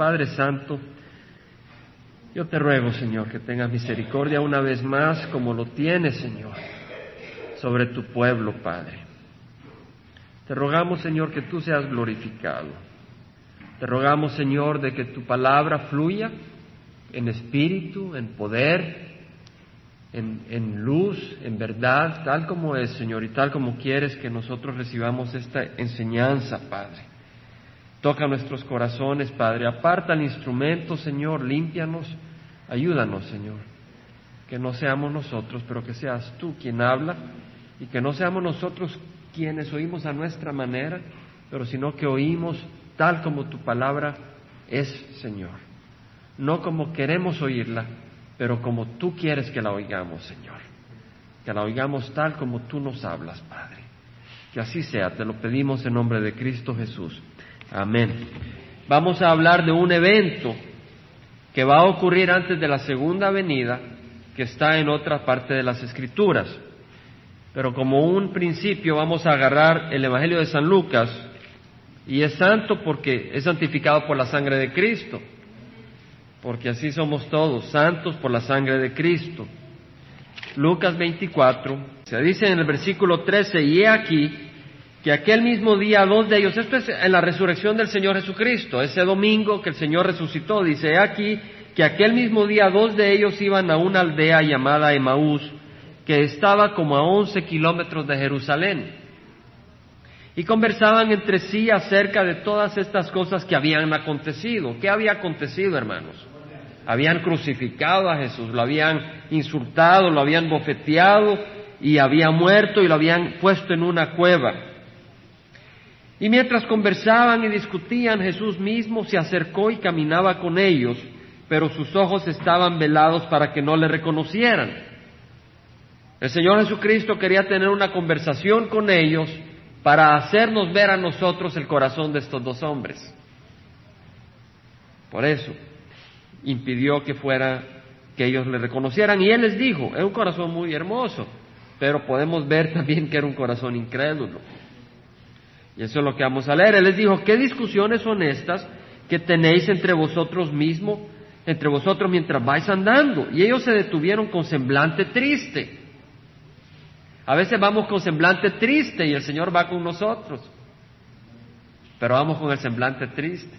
Padre Santo, yo te ruego, Señor, que tengas misericordia una vez más, como lo tienes, Señor, sobre tu pueblo, Padre. Te rogamos, Señor, que tú seas glorificado. Te rogamos, Señor, de que tu palabra fluya en espíritu, en poder, en, luz, en verdad, tal como es, Señor, y tal como quieres que nosotros recibamos esta enseñanza, Padre. Toca nuestros corazones, Padre. Aparta el instrumento, Señor. Límpianos. Ayúdanos, Señor. Que no seamos nosotros, pero que seas tú quien habla y que no seamos nosotros quienes oímos a nuestra manera, pero sino que oímos tal como tu palabra es, Señor. No como queremos oírla, pero como tú quieres que la oigamos, Señor. Que la oigamos tal como tú nos hablas, Padre. Que así sea, te lo pedimos en nombre de Cristo Jesús. Amén. Vamos a hablar de un evento que va a ocurrir antes de la segunda venida, que está en otra parte de las Escrituras. Pero como un principio vamos a agarrar el Evangelio de San Lucas, y es santo porque es santificado por la sangre de Cristo porque así somos todos, santos por la sangre de Cristo. Lucas 24, se dice en el versículo 13, y he aquí que aquel mismo día dos de ellos, esto es en la resurrección del Señor Jesucristo, ese domingo que el Señor resucitó, dice, aquí que aquel mismo día dos de ellos iban a una aldea llamada Emaús, que estaba como a once kilómetros de Jerusalén, y conversaban entre sí acerca de todas estas cosas que habían acontecido. ¿Qué había acontecido, hermanos? Habían crucificado a Jesús, lo habían insultado, lo habían bofeteado y había muerto y lo habían puesto en una cueva. Y mientras conversaban y discutían, Jesús mismo se acercó y caminaba con ellos, pero sus ojos estaban velados para que no le reconocieran. El Señor Jesucristo quería tener una conversación con ellos para hacernos ver a nosotros el corazón de estos dos hombres. Por eso, impidió que fuera, que ellos le reconocieran. Y él les dijo, es un corazón muy hermoso, pero podemos ver también que era un corazón incrédulo. Y eso es lo que vamos a leer. Él les dijo, ¿qué discusiones son estas que tenéis entre vosotros mismos, entre vosotros mientras vais andando? Y ellos se detuvieron con semblante triste. A veces vamos con semblante triste y el Señor va con nosotros. Pero vamos con el semblante triste.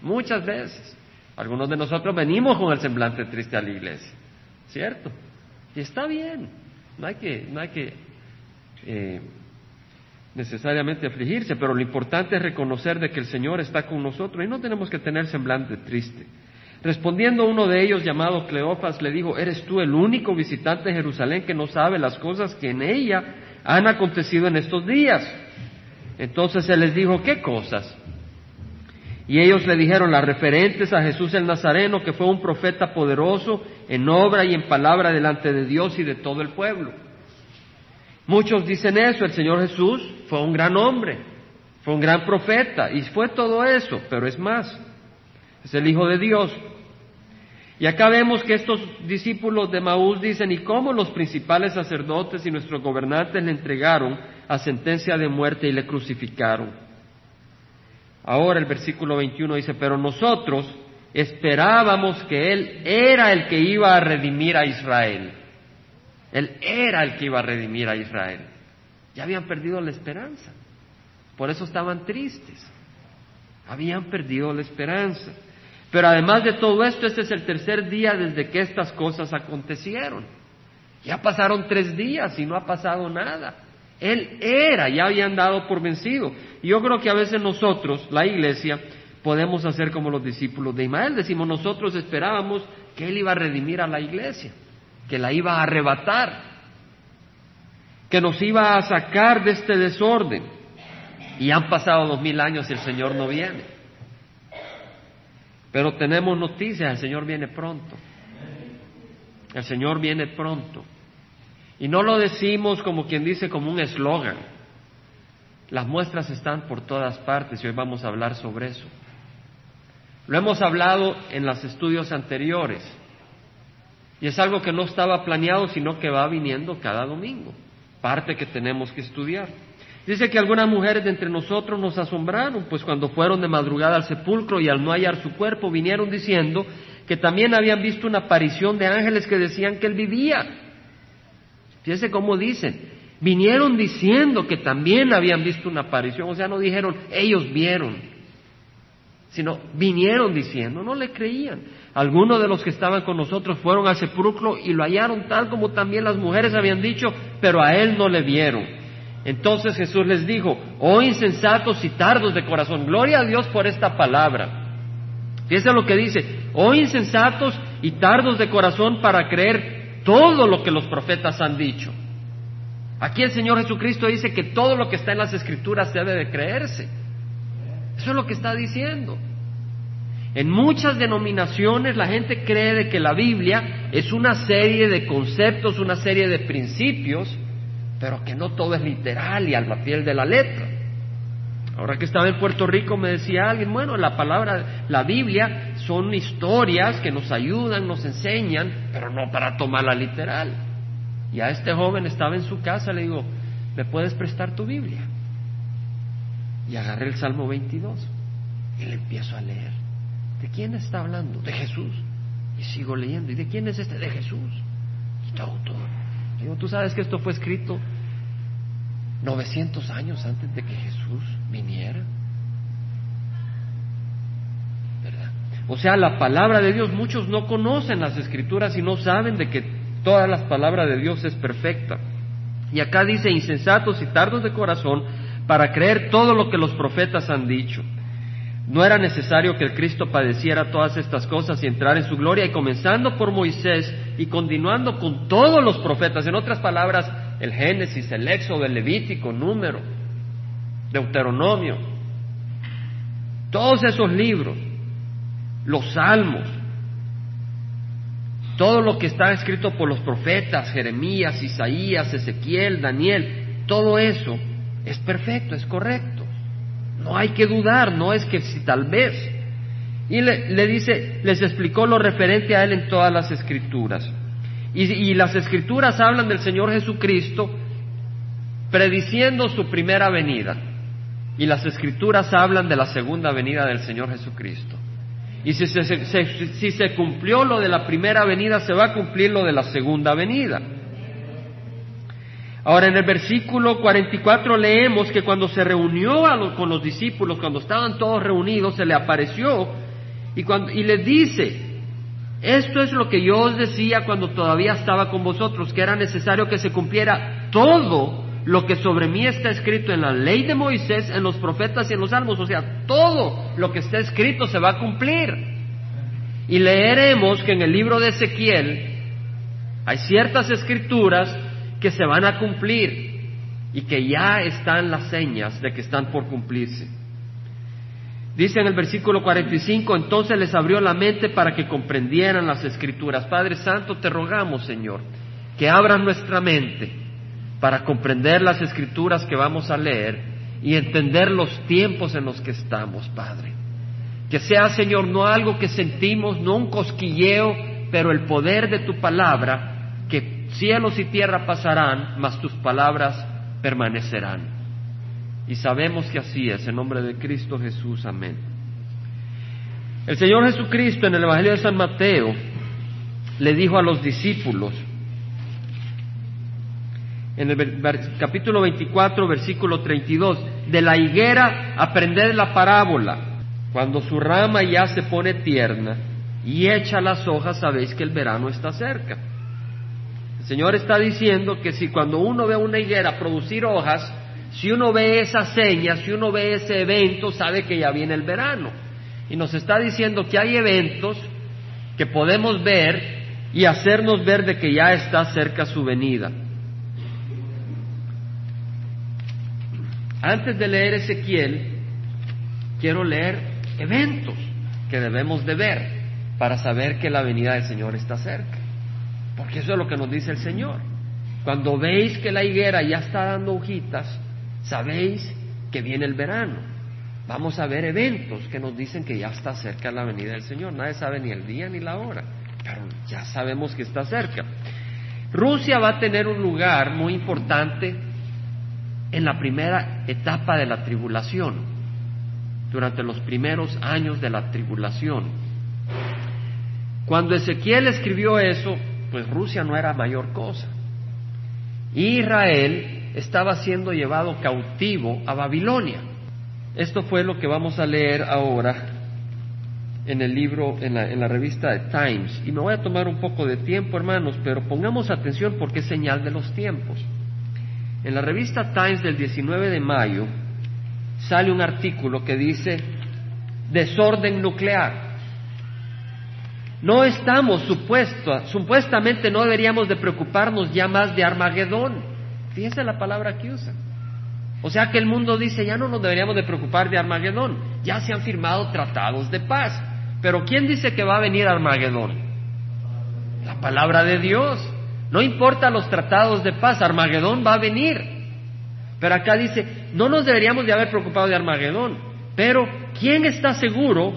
Muchas veces. Algunos de nosotros venimos con el semblante triste a la iglesia, ¿cierto? Y está bien, no hay que, no hay que eh, necesariamente afligirse, pero lo importante es reconocer de que el Señor está con nosotros y no tenemos que tener semblante triste. Respondiendo uno de ellos, llamado Cleofas, le dijo, ¿eres tú el único visitante de Jerusalén que no sabe las cosas que en ella han acontecido en estos días? Entonces él les dijo, ¿qué cosas? Y ellos le dijeron las referentes a Jesús el Nazareno, que fue un profeta poderoso en obra y en palabra delante de Dios y de todo el pueblo. Muchos dicen eso, el Señor Jesús fue un gran hombre, fue un gran profeta y fue todo eso, pero es más, es el Hijo de Dios. Y acá vemos que estos discípulos de Maús dicen, ¿y cómo los principales sacerdotes y nuestros gobernantes le entregaron a sentencia de muerte y le crucificaron? Ahora el versículo 21 dice, pero nosotros esperábamos que Él era el que iba a redimir a Israel. Él era el que iba a redimir a Israel. Ya habían perdido la esperanza. Por eso estaban tristes. Habían perdido la esperanza. Pero además de todo esto, este es el tercer día desde que estas cosas acontecieron. Ya pasaron tres días y no ha pasado nada. Él era, ya habían dado por vencido. Y yo creo que a veces nosotros, la iglesia, podemos hacer como los discípulos de Ismael. Decimos, nosotros esperábamos que Él iba a redimir a la iglesia, que la iba a arrebatar, que nos iba a sacar de este desorden. Y han pasado dos mil años y el Señor no viene. Pero tenemos noticias, el Señor viene pronto. El Señor viene pronto. Y no lo decimos como quien dice como un eslogan. Las muestras están por todas partes y hoy vamos a hablar sobre eso. Lo hemos hablado en los estudios anteriores y es algo que no estaba planeado, sino que va viniendo cada domingo, parte que tenemos que estudiar. Dice que algunas mujeres de entre nosotros nos asombraron, pues cuando fueron de madrugada al sepulcro y al no hallar su cuerpo, vinieron diciendo que también habían visto una aparición de ángeles que decían que él vivía. Fíjese cómo dicen, vinieron diciendo que también habían visto una aparición, o sea, no dijeron ellos vieron, sino vinieron diciendo, no le creían. Algunos de los que estaban con nosotros fueron al sepulcro y lo hallaron tal como también las mujeres habían dicho, pero a él no le vieron. Entonces Jesús les dijo, oh insensatos y tardos de corazón, gloria a Dios por esta palabra. Fíjense lo que dice, oh insensatos y tardos de corazón para creer todo lo que los profetas han dicho. Aquí el Señor Jesucristo dice que todo lo que está en las escrituras debe de creerse. Eso es lo que está diciendo. En muchas denominaciones la gente cree de que la Biblia es una serie de conceptos, una serie de principios pero que no todo es literal y al piel de la letra. Ahora que estaba en Puerto Rico me decía alguien, bueno, la palabra, la Biblia son historias que nos ayudan, nos enseñan, pero no para tomarla literal. Y a este joven estaba en su casa, le digo, ¿me puedes prestar tu Biblia? Y agarré el Salmo 22 y le empiezo a leer. ¿De quién está hablando? De Jesús. Y sigo leyendo. ¿Y de quién es este? De Jesús. Y todo, todo. Digo, tú sabes que esto fue escrito 900 años antes de que Jesús viniera. ¿Verdad? O sea, la palabra de Dios, muchos no conocen las escrituras y no saben de que toda la palabra de Dios es perfecta. Y acá dice, insensatos y tardos de corazón para creer todo lo que los profetas han dicho. No era necesario que el Cristo padeciera todas estas cosas y entrar en su gloria, y comenzando por Moisés y continuando con todos los profetas, en otras palabras, el Génesis, el Éxodo, el Levítico, Número, Deuteronomio, todos esos libros, los salmos, todo lo que está escrito por los profetas, Jeremías, Isaías, Ezequiel, Daniel, todo eso es perfecto, es correcto. No hay que dudar, no es que si tal vez. Y le, dice, les explicó lo referente a él en todas las escrituras. Y, las escrituras hablan del Señor Jesucristo prediciendo su primera venida. Y las escrituras hablan de la segunda venida del Señor Jesucristo. Y si se, cumplió lo de la primera venida, se va a cumplir lo de la segunda venida. Ahora en el versículo 44 leemos que cuando se reunió con los discípulos, cuando estaban todos reunidos, se le apareció y, cuando, les dice, esto es lo que yo os decía cuando todavía estaba con vosotros, que era necesario que se cumpliera todo lo que sobre mí está escrito en la ley de Moisés, en los profetas y en los salmos, o sea, todo lo que está escrito se va a cumplir. Y leeremos que en el libro de Ezequiel hay ciertas escrituras que se van a cumplir y que ya están las señas de que están por cumplirse. Dice en el versículo 45, entonces les abrió la mente para que comprendieran las escrituras. Padre Santo, te rogamos, Señor, que abran nuestra mente para comprender las escrituras que vamos a leer y entender los tiempos en los que estamos, Padre. Que sea, Señor, no algo que sentimos, no un cosquilleo, pero el poder de tu palabra cielos y tierra pasarán, mas tus palabras permanecerán. Y sabemos que así es, en nombre de Cristo Jesús, amén. El Señor Jesucristo en el Evangelio de San Mateo le dijo a los discípulos, en el capítulo 24, versículo 32, de la higuera aprended la parábola, cuando su rama ya se pone tierna y echa las hojas, sabéis que el verano está cerca. El Señor está diciendo que si cuando uno ve una higuera producir hojas, si uno ve esa seña, si uno ve ese evento, sabe que ya viene el verano. Y nos está diciendo que hay eventos que podemos ver y hacernos ver de que ya está cerca su venida. Antes de leer Ezequiel, quiero leer eventos que debemos de ver para saber que la venida del Señor está cerca. Porque eso es lo que nos dice el Señor. Cuando veis que la higuera ya está dando hojitas, sabéis que viene el verano. Vamos a ver eventos que nos dicen que ya está cerca la venida del Señor. Nadie sabe ni el día ni la hora, pero ya sabemos que está cerca. Rusia va a tener un lugar muy importante en la primera etapa de la tribulación, durante los primeros años de la tribulación. Cuando Ezequiel escribió eso, pues Rusia no era mayor cosa. Israel estaba siendo llevado cautivo a Babilonia. Esto fue lo que vamos a leer ahora en el libro, en la, revista de Times. Y me voy a tomar un poco de tiempo, hermanos, pero pongamos atención porque es señal de los tiempos. En la revista Times del 19 de mayo sale un artículo que dice desorden nuclear. No estamos supuesto, supuestamente no deberíamos de preocuparnos ya más de Armagedón. Fíjense la palabra que usa. O sea que el mundo dice, ya no nos deberíamos de preocupar de Armagedón, ya se han firmado tratados de paz. Pero ¿quién dice que va a venir Armagedón? La palabra de Dios. No importa los tratados de paz, Armagedón va a venir. Pero acá dice, no nos deberíamos de haber preocupado de Armagedón. Pero ¿quién está seguro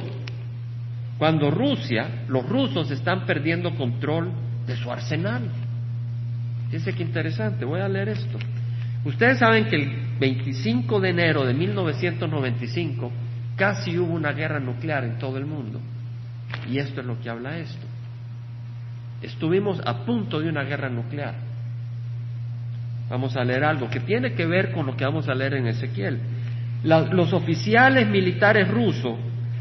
cuando Rusia, los rusos están perdiendo control de su arsenal? Fíjense qué interesante, voy a leer esto. Ustedes saben que el 25 de enero de 1995 casi hubo una guerra nuclear en todo el mundo. Y esto es lo que habla esto. Estuvimos a punto de una guerra nuclear. Vamos a leer algo que tiene que ver con lo que vamos a leer en Ezequiel. los oficiales militares rusos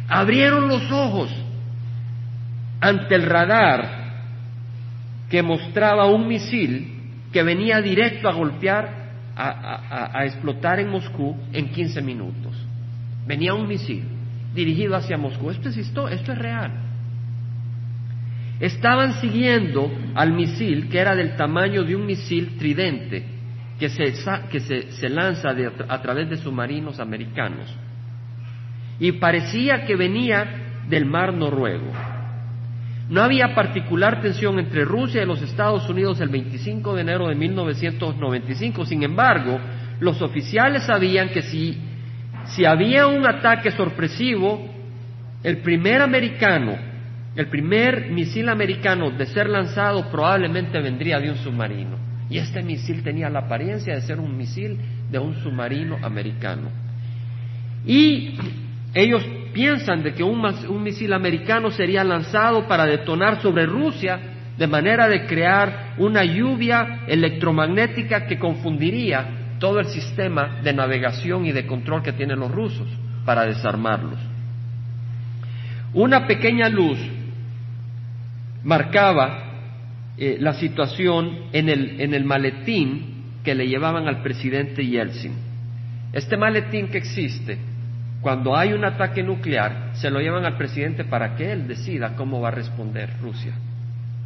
abrieron los ojos ante el radar que mostraba un misil que venía directo a golpear, a, explotar en Moscú en 15 minutos. Venía un misil dirigido hacia Moscú. Esto es, esto, es real. Estaban siguiendo al misil que era del tamaño de un misil tridente que se, que se, lanza a través de submarinos americanos. Y parecía que venía del mar noruego. No había particular tensión entre Rusia y los Estados Unidos el 25 de enero de 1995. Sin embargo, los oficiales sabían que si, si había un ataque sorpresivo, el primer americano, el primer misil americano de ser lanzado probablemente vendría de un submarino. Y este misil tenía la apariencia de ser un misil de un submarino americano. Y ellos piensan de que un, misil americano sería lanzado para detonar sobre Rusia de manera de crear una lluvia electromagnética que confundiría todo el sistema de navegación y de control que tienen los rusos para desarmarlos. Una pequeña luz marcaba eh, la situación en el, en el maletín que le llevaban al presidente Yeltsin. Este maletín que existe cuando hay un ataque nuclear, se lo llevan al presidente para que él decida cómo va a responder Rusia.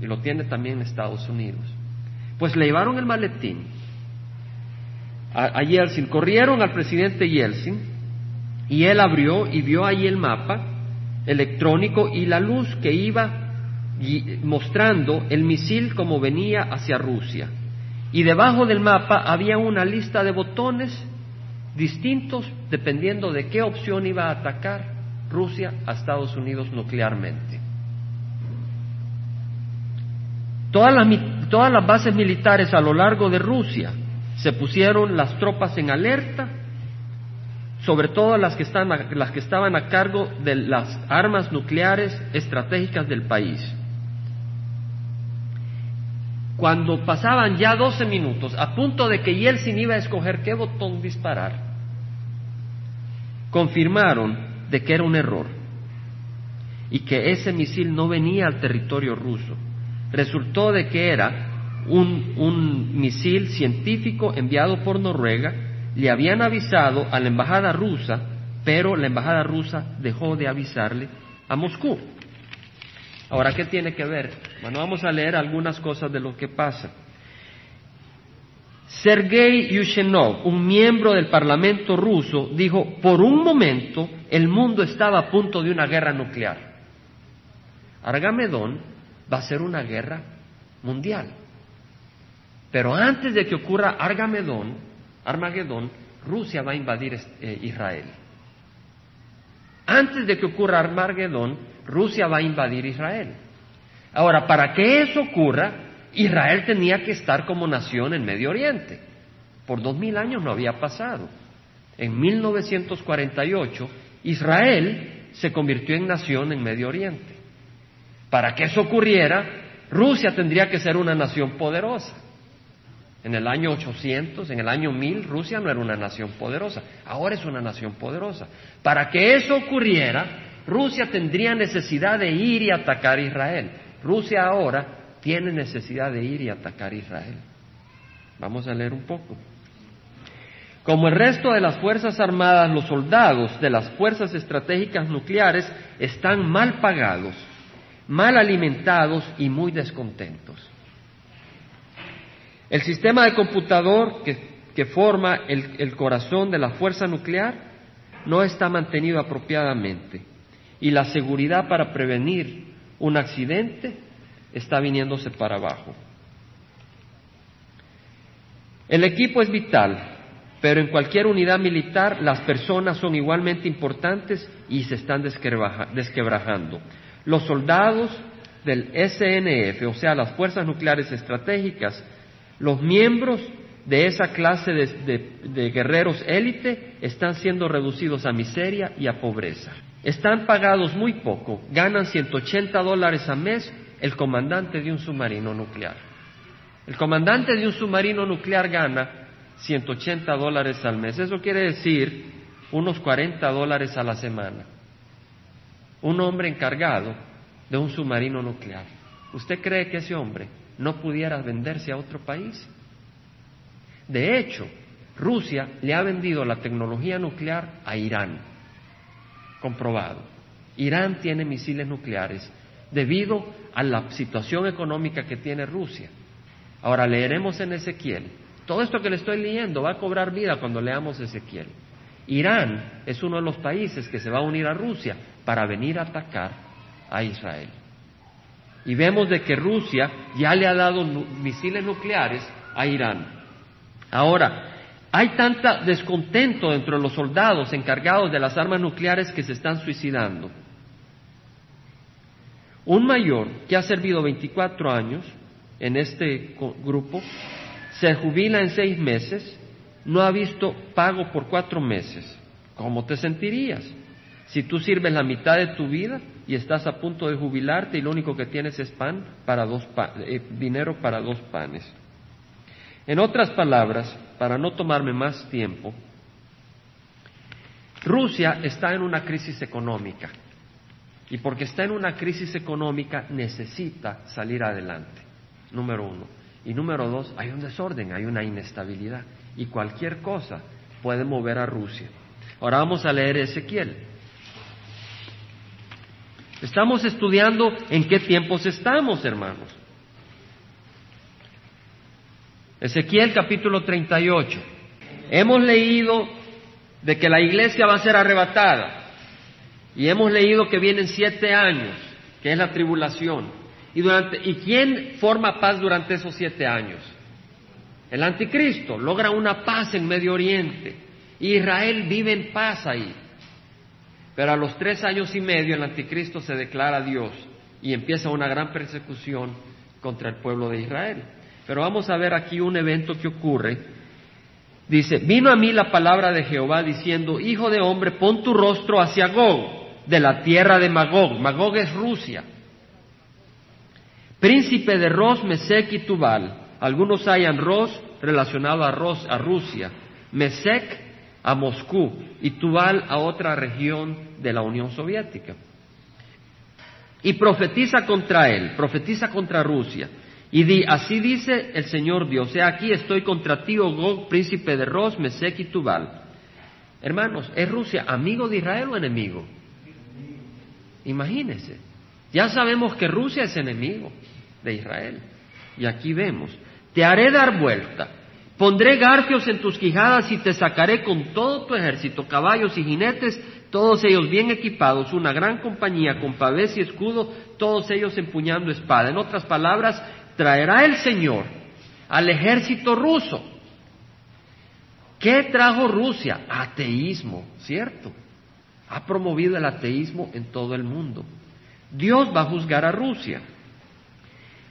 Y lo tiene también Estados Unidos. Pues le llevaron el maletín a, Yeltsin, corrieron al presidente Yeltsin y él abrió y vio ahí el mapa electrónico y la luz que iba mostrando el misil como venía hacia Rusia. Y debajo del mapa había una lista de botones distintos dependiendo de qué opción iba a atacar Rusia a Estados Unidos nuclearmente. Todas las, bases militares a lo largo de Rusia se pusieron las tropas en alerta, sobre todo las que, están, las que estaban a cargo de las armas nucleares estratégicas del país. Cuando pasaban ya 12 minutos, a punto de que Yeltsin iba a escoger qué botón disparar, confirmaron de que era un error y que ese misil no venía al territorio ruso. Resultó de que era un, un misil científico enviado por Noruega, le habían avisado a la embajada rusa, pero la embajada rusa dejó de avisarle a Moscú. Ahora, ¿qué tiene que ver? Bueno, vamos a leer algunas cosas de lo que pasa. Sergei Yushenov, un miembro del Parlamento ruso, dijo, por un momento el mundo estaba a punto de una guerra nuclear. Argamedón va a ser una guerra mundial. Pero antes de que ocurra Argamedón, Armagedón, Rusia va a invadir eh, Israel. Antes de que ocurra Armagedón, Rusia va a invadir Israel. Ahora, para que eso ocurra, Israel tenía que estar como nación en Medio Oriente. Por dos mil años no había pasado. En 1948, Israel se convirtió en nación en Medio Oriente. Para que eso ocurriera, Rusia tendría que ser una nación poderosa. En el año 800, en el año 1000, Rusia no era una nación poderosa, ahora es una nación poderosa. Para que eso ocurriera, Rusia tendría necesidad de ir y atacar a Israel. Rusia ahora tiene necesidad de ir y atacar Israel. Vamos a leer un poco. Como el resto de las Fuerzas Armadas, los soldados de las fuerzas estratégicas nucleares están mal pagados, mal alimentados y muy descontentos. El sistema de computador que, forma el corazón de la fuerza nuclear no está mantenido apropiadamente y la seguridad para prevenir un accidente está viniéndose para abajo. El equipo es vital, pero en cualquier unidad militar las personas son igualmente importantes y se están desquebrajando. Los soldados del SNF, o sea, las fuerzas nucleares estratégicas, los miembros de esa clase de, guerreros élite están siendo reducidos a miseria y a pobreza. Están pagados muy poco, ganan 180 dólares a mes el comandante de un submarino nuclear. El comandante de un submarino nuclear gana 180 dólares al mes. Eso quiere decir unos 40 dólares a la semana. Un hombre encargado de un submarino nuclear. ¿Usted cree que ese hombre no pudiera venderse a otro país. De hecho, Rusia le ha vendido la tecnología nuclear a Irán, comprobado. Irán tiene misiles nucleares debido a la situación económica que tiene Rusia. Ahora leeremos en Ezequiel. Todo esto que le estoy leyendo va a cobrar vida cuando leamos Ezequiel. Irán es uno de los países que se va a unir a Rusia para venir a atacar a Israel. Y vemos de que Rusia ya le ha dado misiles nucleares a Irán. Ahora, hay tanta descontento dentro de los soldados encargados de las armas nucleares que se están suicidando. Un mayor que ha servido 24 años en este grupo se jubila en seis meses, no ha visto pago por cuatro meses. ¿Cómo te sentirías? Si tú sirves la mitad de tu vida y estás a punto de jubilarte y lo único que tienes es pan para dos eh, dinero para dos panes. En otras palabras, para no tomarme más tiempo, Rusia está en una crisis económica y porque está en una crisis económica necesita salir adelante, número uno. Y número dos, hay un desorden, hay una inestabilidad y cualquier cosa puede mover a Rusia. Ahora vamos a leer Ezequiel. Estamos estudiando en qué tiempos estamos, hermanos. Ezequiel capítulo 38. Hemos leído de que la iglesia va a ser arrebatada y hemos leído que vienen siete años, que es la tribulación. Y, durante, ¿Y quién forma paz durante esos siete años? El anticristo logra una paz en Medio Oriente. Israel vive en paz ahí. Pero a los tres años y medio el anticristo se declara Dios y empieza una gran persecución contra el pueblo de Israel. Pero vamos a ver aquí un evento que ocurre. Dice, vino a mí la palabra de Jehová diciendo, Hijo de hombre, pon tu rostro hacia Gog, de la tierra de Magog. Magog es Rusia. Príncipe de Ros, Mesec y Tubal. Algunos hayan Ros relacionado a, Ros, a Rusia. Mesec a Moscú y Tubal a otra región de la Unión Soviética. Y profetiza contra él, profetiza contra Rusia. Y di, así dice el Señor Dios, sea aquí estoy contra ti, Gog, príncipe de Ros, Mesec y Tubal. Hermanos, ¿es Rusia amigo de Israel o enemigo? Imagínense. Ya sabemos que Rusia es enemigo de Israel. Y aquí vemos, te haré dar vuelta Pondré garfios en tus quijadas y te sacaré con todo tu ejército, caballos y jinetes, todos ellos bien equipados, una gran compañía con pavés y escudo, todos ellos empuñando espada. En otras palabras, traerá el Señor al ejército ruso. ¿Qué trajo Rusia? Ateísmo, ¿cierto? Ha promovido el ateísmo en todo el mundo. Dios va a juzgar a Rusia.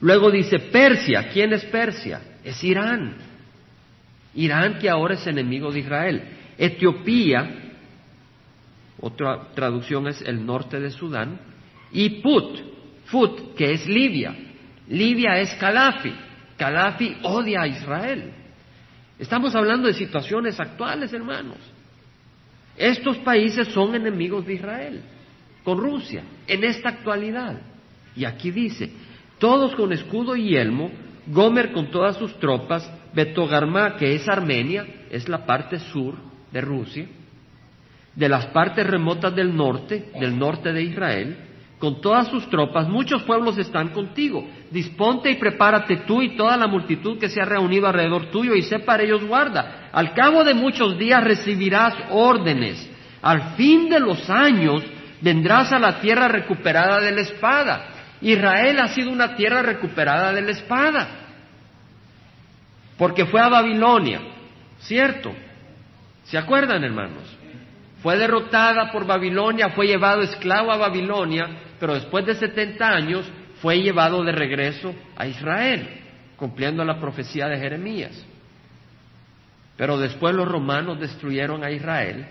Luego dice Persia. ¿Quién es Persia? Es Irán. Irán, que ahora es enemigo de Israel. Etiopía, otra traducción es el norte de Sudán. Y Put, Put, que es Libia. Libia es Calafi. Calafi odia a Israel. Estamos hablando de situaciones actuales, hermanos. Estos países son enemigos de Israel, con Rusia, en esta actualidad. Y aquí dice, todos con escudo y yelmo, Gomer con todas sus tropas, Betogarmá, que es Armenia, es la parte sur de Rusia, de las partes remotas del norte, del norte de Israel, con todas sus tropas, muchos pueblos están contigo. Disponte y prepárate tú y toda la multitud que se ha reunido alrededor tuyo y sé para ellos guarda. Al cabo de muchos días recibirás órdenes. Al fin de los años vendrás a la tierra recuperada de la espada. Israel ha sido una tierra recuperada de la espada. Porque fue a Babilonia, ¿cierto? ¿Se acuerdan, hermanos? Fue derrotada por Babilonia, fue llevado esclavo a Babilonia, pero después de 70 años fue llevado de regreso a Israel, cumpliendo la profecía de Jeremías. Pero después los romanos destruyeron a Israel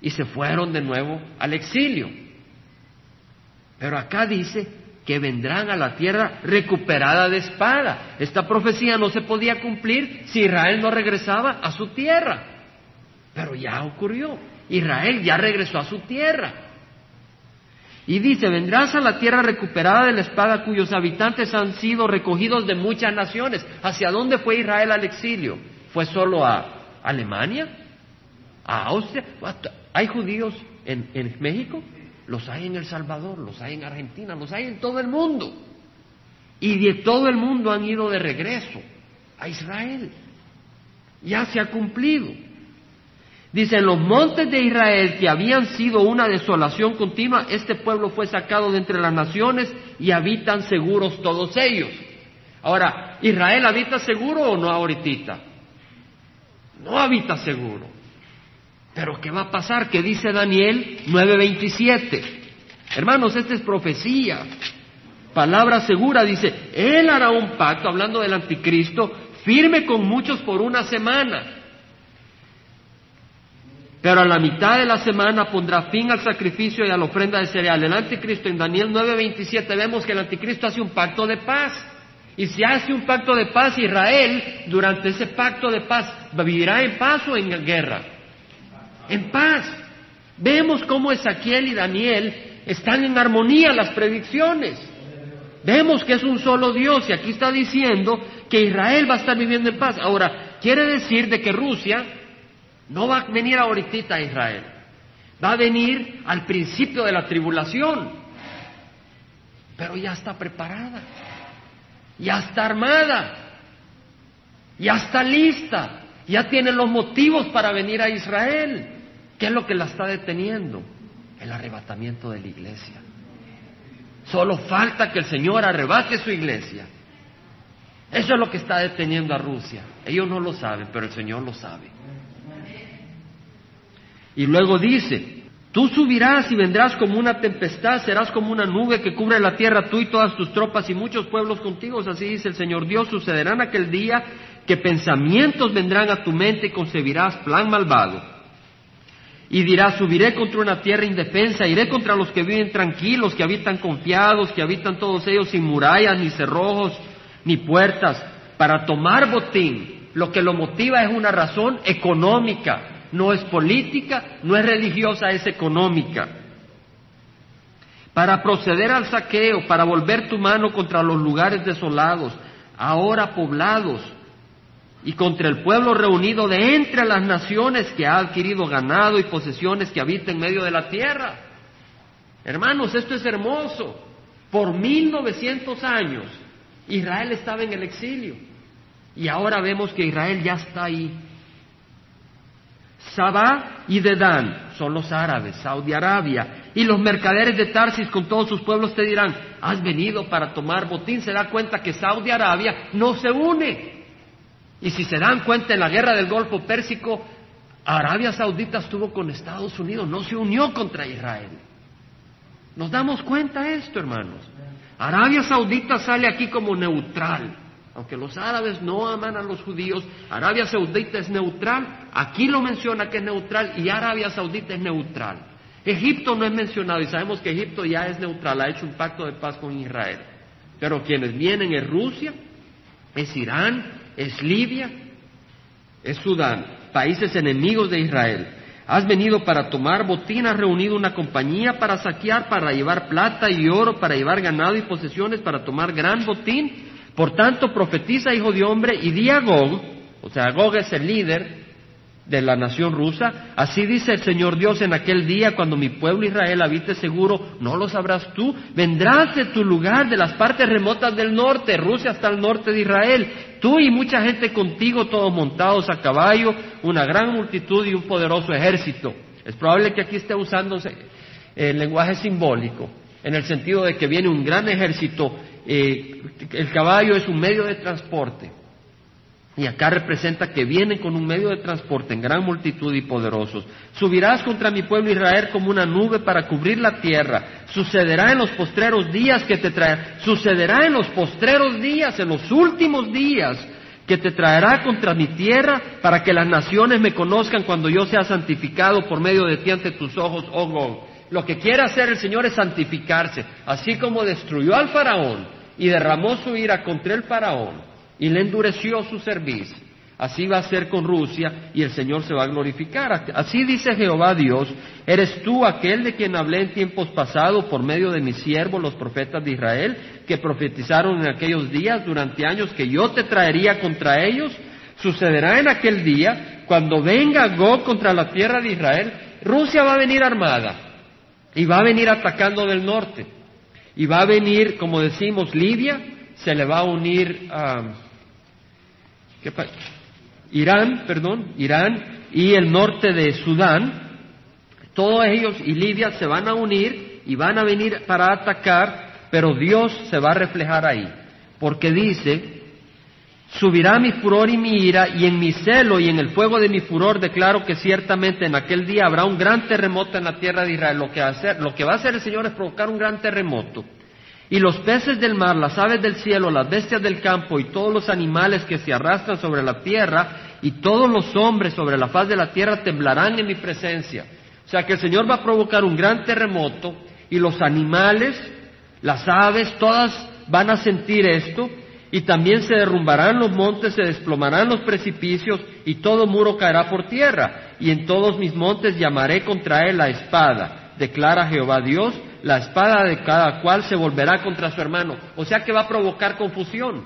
y se fueron de nuevo al exilio. Pero acá dice que vendrán a la tierra recuperada de espada. Esta profecía no se podía cumplir si Israel no regresaba a su tierra. Pero ya ocurrió. Israel ya regresó a su tierra. Y dice, vendrás a la tierra recuperada de la espada cuyos habitantes han sido recogidos de muchas naciones. ¿Hacia dónde fue Israel al exilio? ¿Fue solo a Alemania? ¿A Austria? ¿Hay judíos en, México? Los hay en El Salvador, los hay en Argentina, los hay en todo el mundo. Y de todo el mundo han ido de regreso a Israel. Ya se ha cumplido. Dice, en los montes de Israel que habían sido una desolación continua, este pueblo fue sacado de entre las naciones y habitan seguros todos ellos. Ahora, ¿Israel habita seguro o no ahorita? No habita seguro. Pero ¿qué va a pasar? ¿Qué dice Daniel 9:27? Hermanos, esta es profecía. Palabra segura, dice, Él hará un pacto, hablando del anticristo, firme con muchos por una semana pero a la mitad de la semana pondrá fin al sacrificio y a la ofrenda de cereal. El anticristo en Daniel 9:27 vemos que el anticristo hace un pacto de paz. Y si hace un pacto de paz, Israel durante ese pacto de paz vivirá en paz o en guerra. En paz. Vemos cómo Ezequiel y Daniel están en armonía las predicciones. Vemos que es un solo Dios y aquí está diciendo que Israel va a estar viviendo en paz. Ahora, quiere decir de que Rusia no va a venir ahorita a Israel. Va a venir al principio de la tribulación. Pero ya está preparada. Ya está armada. Ya está lista. Ya tiene los motivos para venir a Israel. ¿Qué es lo que la está deteniendo? El arrebatamiento de la iglesia. Solo falta que el Señor arrebate su iglesia. Eso es lo que está deteniendo a Rusia. Ellos no lo saben, pero el Señor lo sabe. Y luego dice, tú subirás y vendrás como una tempestad, serás como una nube que cubre la tierra, tú y todas tus tropas y muchos pueblos contigo, así dice el Señor Dios, sucederá en aquel día que pensamientos vendrán a tu mente y concebirás plan malvado. Y dirás, subiré contra una tierra indefensa, iré contra los que viven tranquilos, que habitan confiados, que habitan todos ellos sin murallas, ni cerrojos, ni puertas, para tomar botín. Lo que lo motiva es una razón económica, no es política, no es religiosa, es económica. Para proceder al saqueo, para volver tu mano contra los lugares desolados, ahora poblados, y contra el pueblo reunido de entre las naciones que ha adquirido ganado y posesiones que habita en medio de la tierra. Hermanos, esto es hermoso. Por mil novecientos años Israel estaba en el exilio y ahora vemos que Israel ya está ahí Sabá y Dedán son los árabes, Saudi Arabia. Y los mercaderes de Tarsis con todos sus pueblos te dirán, has venido para tomar botín. Se da cuenta que Saudi Arabia no se une. Y si se dan cuenta en la guerra del Golfo Pérsico, Arabia Saudita estuvo con Estados Unidos, no se unió contra Israel. Nos damos cuenta de esto, hermanos. Arabia Saudita sale aquí como neutral. Aunque los árabes no aman a los judíos, Arabia Saudita es neutral, aquí lo menciona que es neutral y Arabia Saudita es neutral. Egipto no es mencionado y sabemos que Egipto ya es neutral, ha hecho un pacto de paz con Israel. Pero quienes vienen es Rusia, es Irán, es Libia, es Sudán, países enemigos de Israel. Has venido para tomar botín, has reunido una compañía para saquear, para llevar plata y oro, para llevar ganado y posesiones, para tomar gran botín. Por tanto, profetiza, hijo de hombre, y di a Gog, o sea, Gog es el líder de la nación rusa. Así dice el Señor Dios en aquel día, cuando mi pueblo Israel habite seguro, no lo sabrás tú. Vendrás de tu lugar, de las partes remotas del norte, Rusia hasta el norte de Israel. Tú y mucha gente contigo, todos montados a caballo, una gran multitud y un poderoso ejército. Es probable que aquí esté usándose el lenguaje simbólico, en el sentido de que viene un gran ejército. Eh, el caballo es un medio de transporte. Y acá representa que vienen con un medio de transporte en gran multitud y poderosos. Subirás contra mi pueblo Israel como una nube para cubrir la tierra. Sucederá en los postreros días que te traerá. Sucederá en los postreros días, en los últimos días, que te traerá contra mi tierra para que las naciones me conozcan cuando yo sea santificado por medio de ti ante tus ojos, oh Gog. Lo que quiere hacer el Señor es santificarse, así como destruyó al faraón y derramó su ira contra el faraón y le endureció su servicio. Así va a ser con Rusia y el Señor se va a glorificar. Así dice Jehová Dios, eres tú aquel de quien hablé en tiempos pasados por medio de mis siervos, los profetas de Israel, que profetizaron en aquellos días durante años que yo te traería contra ellos. Sucederá en aquel día, cuando venga Gog contra la tierra de Israel, Rusia va a venir armada y va a venir atacando del norte. Y va a venir, como decimos, Libia, se le va a unir a... Irán, perdón, Irán y el norte de Sudán, todos ellos y Libia se van a unir y van a venir para atacar, pero Dios se va a reflejar ahí, porque dice, subirá mi furor y mi ira, y en mi celo y en el fuego de mi furor declaro que ciertamente en aquel día habrá un gran terremoto en la tierra de Israel. Lo que, va a hacer, lo que va a hacer el Señor es provocar un gran terremoto. Y los peces del mar, las aves del cielo, las bestias del campo y todos los animales que se arrastran sobre la tierra y todos los hombres sobre la faz de la tierra temblarán en mi presencia. O sea que el Señor va a provocar un gran terremoto y los animales, las aves, todas van a sentir esto y también se derrumbarán los montes, se desplomarán los precipicios y todo muro caerá por tierra. Y en todos mis montes llamaré contra él la espada, declara Jehová Dios, la espada de cada cual se volverá contra su hermano. O sea que va a provocar confusión.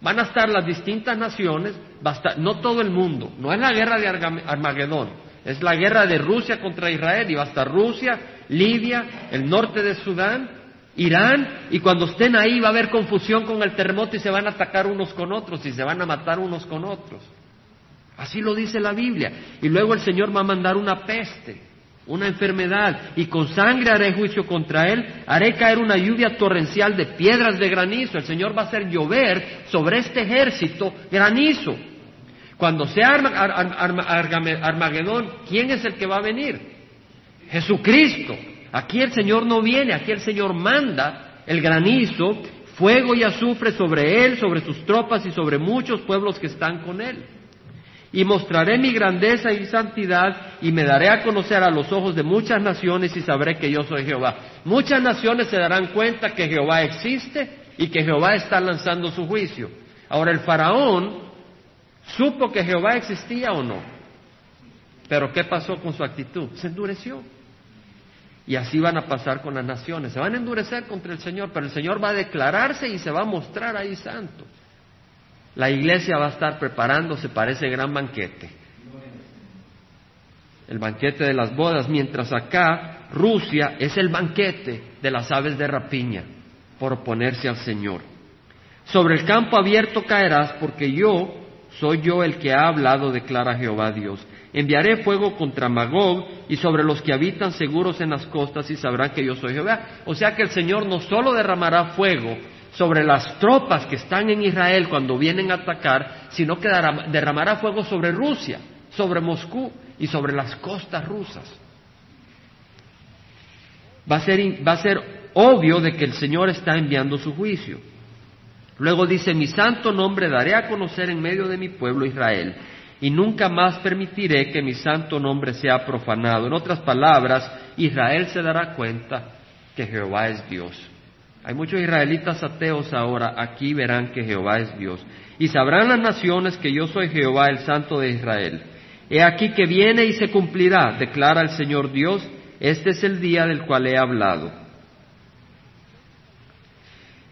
Van a estar las distintas naciones, no todo el mundo, no es la guerra de Armagedón, es la guerra de Rusia contra Israel y va a estar Rusia, Libia, el norte de Sudán, Irán, y cuando estén ahí va a haber confusión con el terremoto y se van a atacar unos con otros y se van a matar unos con otros. Así lo dice la Biblia. Y luego el Señor va a mandar una peste una enfermedad, y con sangre haré juicio contra él, haré caer una lluvia torrencial de piedras de granizo. El Señor va a hacer llover sobre este ejército granizo. Cuando sea Armagedón, ¿quién es el que va a venir? Jesucristo. Aquí el Señor no viene, aquí el Señor manda el granizo, fuego y azufre sobre él, sobre sus tropas y sobre muchos pueblos que están con él y mostraré mi grandeza y santidad y me daré a conocer a los ojos de muchas naciones y sabré que yo soy Jehová. Muchas naciones se darán cuenta que Jehová existe y que Jehová está lanzando su juicio. Ahora el faraón supo que Jehová existía o no. Pero ¿qué pasó con su actitud? Se endureció. Y así van a pasar con las naciones. Se van a endurecer contra el Señor, pero el Señor va a declararse y se va a mostrar ahí santo. La iglesia va a estar preparándose para ese gran banquete. El banquete de las bodas, mientras acá Rusia es el banquete de las aves de rapiña por oponerse al Señor. Sobre el campo abierto caerás porque yo soy yo el que ha hablado, declara Jehová Dios. Enviaré fuego contra Magog y sobre los que habitan seguros en las costas y sabrán que yo soy Jehová. O sea que el Señor no solo derramará fuego sobre las tropas que están en Israel cuando vienen a atacar, sino que derramará fuego sobre Rusia, sobre Moscú y sobre las costas rusas. Va a ser, va a ser obvio de que el Señor está enviando su juicio. Luego dice, mi santo nombre daré a conocer en medio de mi pueblo Israel, y nunca más permitiré que mi santo nombre sea profanado. En otras palabras, Israel se dará cuenta que Jehová es Dios. Hay muchos israelitas ateos ahora, aquí verán que Jehová es Dios. Y sabrán las naciones que yo soy Jehová, el Santo de Israel. He aquí que viene y se cumplirá, declara el Señor Dios, este es el día del cual he hablado.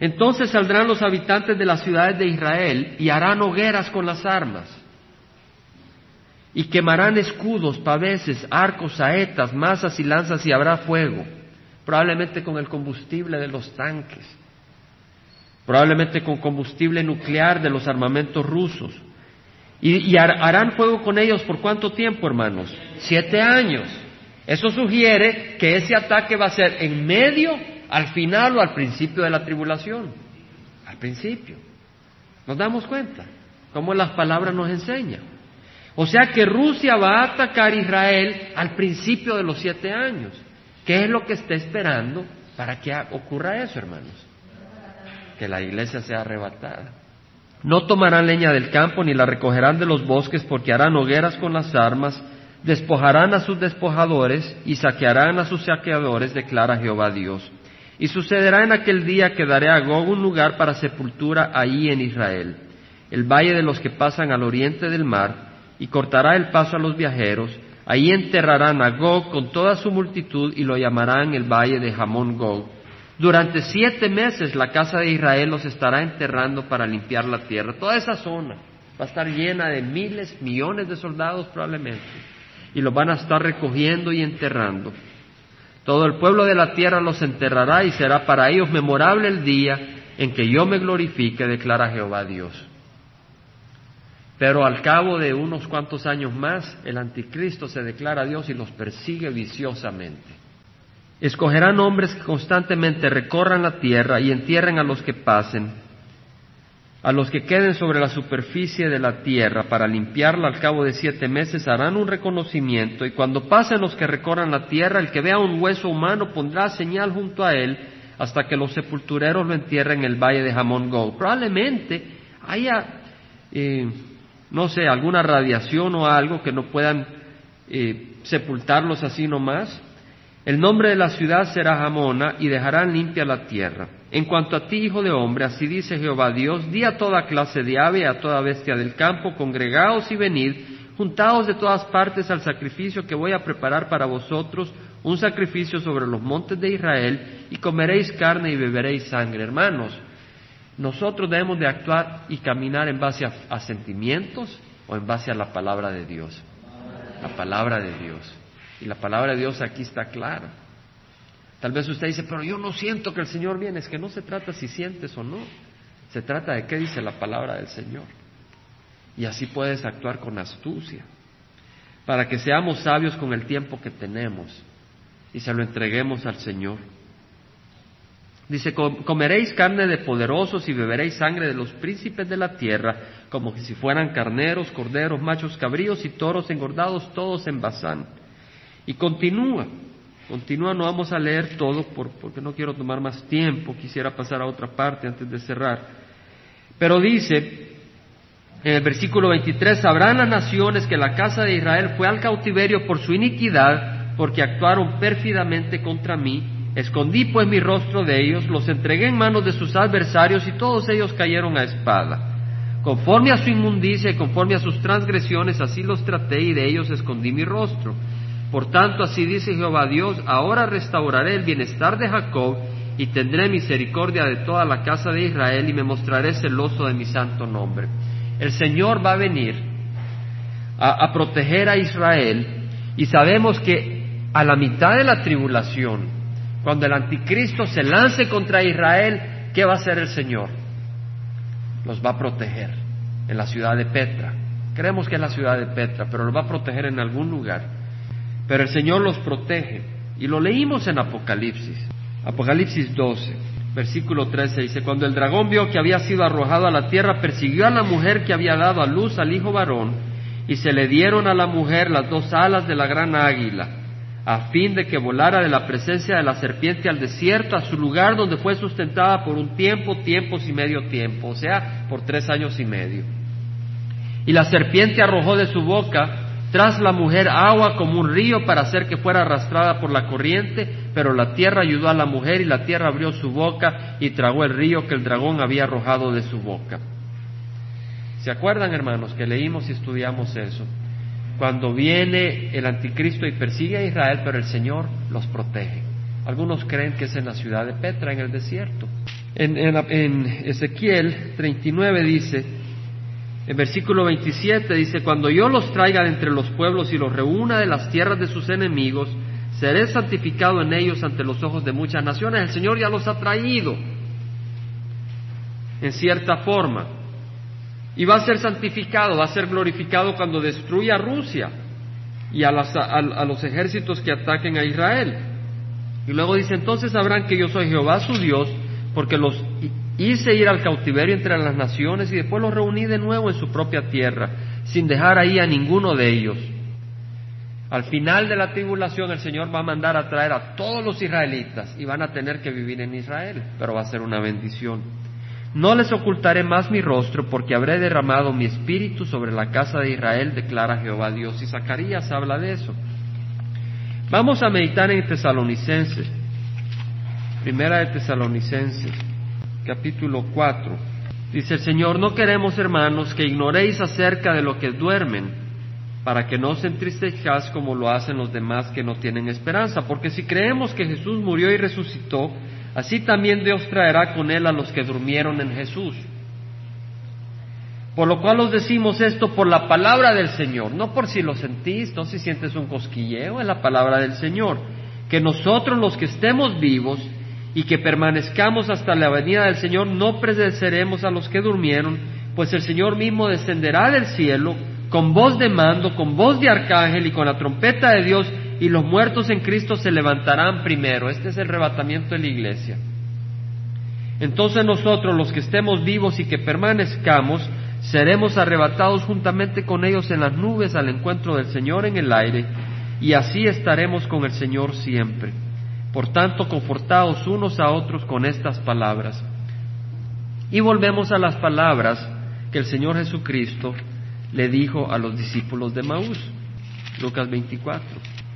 Entonces saldrán los habitantes de las ciudades de Israel y harán hogueras con las armas. Y quemarán escudos, paveses, arcos, saetas, masas y lanzas y habrá fuego, probablemente con el combustible de los tanques, probablemente con combustible nuclear de los armamentos rusos. Y, y harán fuego con ellos por cuánto tiempo, hermanos? Siete años. Eso sugiere que ese ataque va a ser en medio al final o al principio de la tribulación. Al principio. ¿Nos damos cuenta? Cómo las palabras nos enseñan. O sea que Rusia va a atacar Israel al principio de los siete años. ¿Qué es lo que está esperando para que ocurra eso, hermanos? Que la iglesia sea arrebatada. No tomarán leña del campo ni la recogerán de los bosques porque harán hogueras con las armas, despojarán a sus despojadores y saquearán a sus saqueadores, declara Jehová Dios. Y sucederá en aquel día que daré a Gog un lugar para sepultura ahí en Israel, el valle de los que pasan al oriente del mar, y cortará el paso a los viajeros. Ahí enterrarán a Gog con toda su multitud y lo llamarán el valle de Jamón Gog. Durante siete meses la casa de Israel los estará enterrando para limpiar la tierra. Toda esa zona va a estar llena de miles, millones de soldados probablemente. Y los van a estar recogiendo y enterrando. Todo el pueblo de la tierra los enterrará y será para ellos memorable el día en que yo me glorifique, declara Jehová Dios. Pero al cabo de unos cuantos años más, el anticristo se declara Dios y los persigue viciosamente. Escogerán hombres que constantemente recorran la tierra y entierren a los que pasen, a los que queden sobre la superficie de la tierra para limpiarla al cabo de siete meses harán un reconocimiento y cuando pasen los que recorran la tierra, el que vea un hueso humano pondrá señal junto a él hasta que los sepultureros lo entierren en el valle de Jamón Go. Probablemente haya, eh, no sé, alguna radiación o algo que no puedan eh, sepultarlos así nomás. El nombre de la ciudad será Jamona y dejarán limpia la tierra. En cuanto a ti, hijo de hombre, así dice Jehová Dios, di a toda clase de ave, a toda bestia del campo, congregaos y venid, juntaos de todas partes al sacrificio que voy a preparar para vosotros, un sacrificio sobre los montes de Israel, y comeréis carne y beberéis sangre. Hermanos, nosotros debemos de actuar y caminar en base a, a sentimientos o en base a la palabra de Dios. La palabra de Dios. Y la palabra de Dios aquí está clara. Tal vez usted dice, pero yo no siento que el Señor viene. Es que no se trata si sientes o no. Se trata de qué dice la palabra del Señor. Y así puedes actuar con astucia. Para que seamos sabios con el tiempo que tenemos y se lo entreguemos al Señor. Dice, comeréis carne de poderosos y beberéis sangre de los príncipes de la tierra, como si fueran carneros, corderos, machos cabríos y toros engordados, todos en Bazán. Y continúa. Continúa, no vamos a leer todo porque no quiero tomar más tiempo, quisiera pasar a otra parte antes de cerrar. Pero dice, en el versículo 23, sabrán las naciones que la casa de Israel fue al cautiverio por su iniquidad, porque actuaron pérfidamente contra mí. Escondí pues mi rostro de ellos, los entregué en manos de sus adversarios y todos ellos cayeron a espada. Conforme a su inmundicia y conforme a sus transgresiones, así los traté y de ellos escondí mi rostro. Por tanto, así dice Jehová Dios, ahora restauraré el bienestar de Jacob y tendré misericordia de toda la casa de Israel y me mostraré celoso de mi santo nombre. El Señor va a venir a, proteger a Israel y sabemos que a la mitad de la tribulación, cuando el anticristo se lance contra Israel, ¿qué va a hacer el Señor? Los va a proteger en la ciudad de Petra. Creemos que es la ciudad de Petra, pero los va a proteger en algún lugar pero el Señor los protege. Y lo leímos en Apocalipsis. Apocalipsis 12, versículo 13 dice, cuando el dragón vio que había sido arrojado a la tierra, persiguió a la mujer que había dado a luz al hijo varón, y se le dieron a la mujer las dos alas de la gran águila. A fin de que volara de la presencia de la serpiente al desierto, a su lugar donde fue sustentada por un tiempo, tiempos y medio tiempo, o sea, por tres años y medio. Y la serpiente arrojó de su boca tras la mujer agua como un río para hacer que fuera arrastrada por la corriente, pero la tierra ayudó a la mujer y la tierra abrió su boca y tragó el río que el dragón había arrojado de su boca. ¿Se acuerdan, hermanos, que leímos y estudiamos eso? Cuando viene el anticristo y persigue a Israel, pero el Señor los protege. Algunos creen que es en la ciudad de Petra, en el desierto. En, Ezequiel 39 dice, en versículo 27 dice, cuando yo los traiga de entre los pueblos y los reúna de las tierras de sus enemigos, seré santificado en ellos ante los ojos de muchas naciones. El Señor ya los ha traído en cierta forma. Y va a ser santificado, va a ser glorificado cuando destruya a Rusia y a, a los ejércitos que ataquen a Israel. Y luego dice, entonces sabrán que yo soy Jehová su Dios, porque los hice ir al cautiverio entre las naciones y después los reuní de nuevo en su propia tierra, sin dejar ahí a ninguno de ellos. Al final de la tribulación el Señor va a mandar a traer a todos los israelitas y van a tener que vivir en Israel, pero va a ser una bendición. No les ocultaré más mi rostro porque habré derramado mi espíritu sobre la casa de Israel, declara Jehová Dios. Y Zacarías habla de eso. Vamos a meditar en Tesalonicenses. Primera de Tesalonicenses capítulo 4. Dice el Señor, no queremos, hermanos, que ignoréis acerca de lo que duermen, para que no os entristezcáis como lo hacen los demás que no tienen esperanza, porque si creemos que Jesús murió y resucitó, así también Dios traerá con él a los que durmieron en Jesús. Por lo cual os decimos esto por la palabra del Señor, no por si lo sentís, no si sientes un cosquilleo, es la palabra del Señor, que nosotros los que estemos vivos, y que permanezcamos hasta la venida del Señor, no predeceremos a los que durmieron, pues el Señor mismo descenderá del cielo con voz de mando, con voz de arcángel y con la trompeta de Dios, y los muertos en Cristo se levantarán primero. Este es el arrebatamiento de la iglesia. Entonces nosotros, los que estemos vivos y que permanezcamos, seremos arrebatados juntamente con ellos en las nubes al encuentro del Señor en el aire, y así estaremos con el Señor siempre. Por tanto, confortaos unos a otros con estas palabras. Y volvemos a las palabras que el Señor Jesucristo le dijo a los discípulos de Maús. Lucas 24,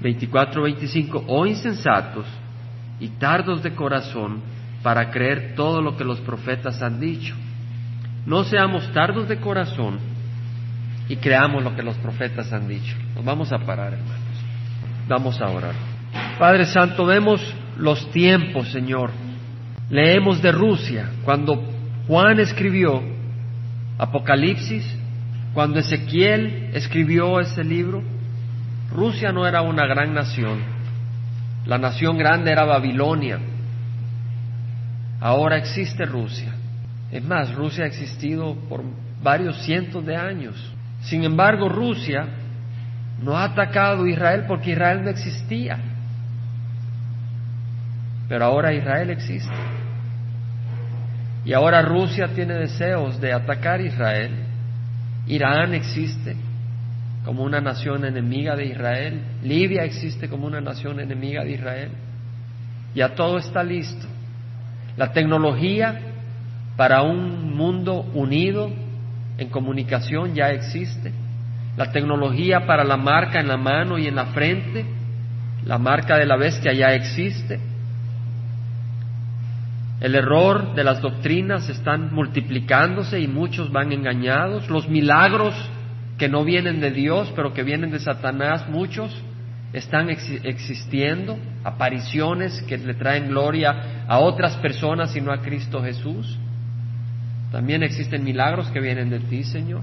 24, 25. Oh insensatos y tardos de corazón para creer todo lo que los profetas han dicho. No seamos tardos de corazón y creamos lo que los profetas han dicho. Nos vamos a parar, hermanos. Vamos a orar. Padre Santo, vemos los tiempos, Señor. Leemos de Rusia, cuando Juan escribió Apocalipsis, cuando Ezequiel escribió ese libro, Rusia no era una gran nación. La nación grande era Babilonia. Ahora existe Rusia. Es más, Rusia ha existido por varios cientos de años. Sin embargo, Rusia no ha atacado a Israel porque Israel no existía. Pero ahora Israel existe. Y ahora Rusia tiene deseos de atacar Israel. Irán existe como una nación enemiga de Israel. Libia existe como una nación enemiga de Israel. Ya todo está listo. La tecnología para un mundo unido en comunicación ya existe. La tecnología para la marca en la mano y en la frente, la marca de la bestia ya existe. El error de las doctrinas están multiplicándose y muchos van engañados. Los milagros que no vienen de Dios, pero que vienen de Satanás, muchos están existiendo. Apariciones que le traen gloria a otras personas y no a Cristo Jesús. También existen milagros que vienen de ti, Señor.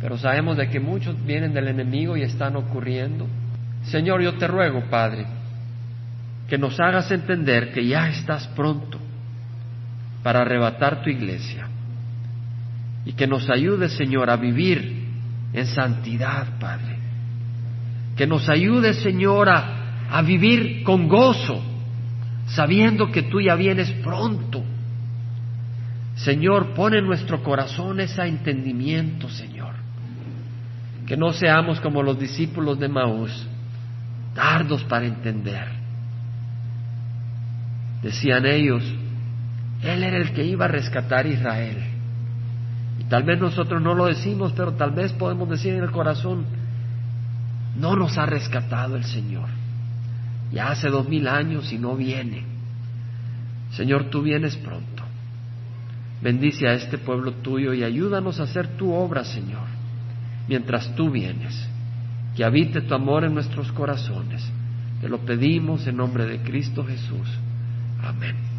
Pero sabemos de que muchos vienen del enemigo y están ocurriendo. Señor, yo te ruego, Padre, que nos hagas entender que ya estás pronto para arrebatar tu iglesia. Y que nos ayude, Señor, a vivir en santidad, Padre. Que nos ayude, Señor, a, vivir con gozo, sabiendo que tú ya vienes pronto. Señor, pone en nuestro corazón ese entendimiento, Señor. Que no seamos como los discípulos de Maús, tardos para entender. Decían ellos, Él era el que iba a rescatar a Israel. Tal vez nosotros no lo decimos, pero tal vez podemos decir en el corazón, no nos ha rescatado el Señor. Ya hace dos mil años y no viene. Señor, tú vienes pronto. Bendice a este pueblo tuyo y ayúdanos a hacer tu obra, Señor, mientras tú vienes. Que habite tu amor en nuestros corazones. Te lo pedimos en nombre de Cristo Jesús. Amén.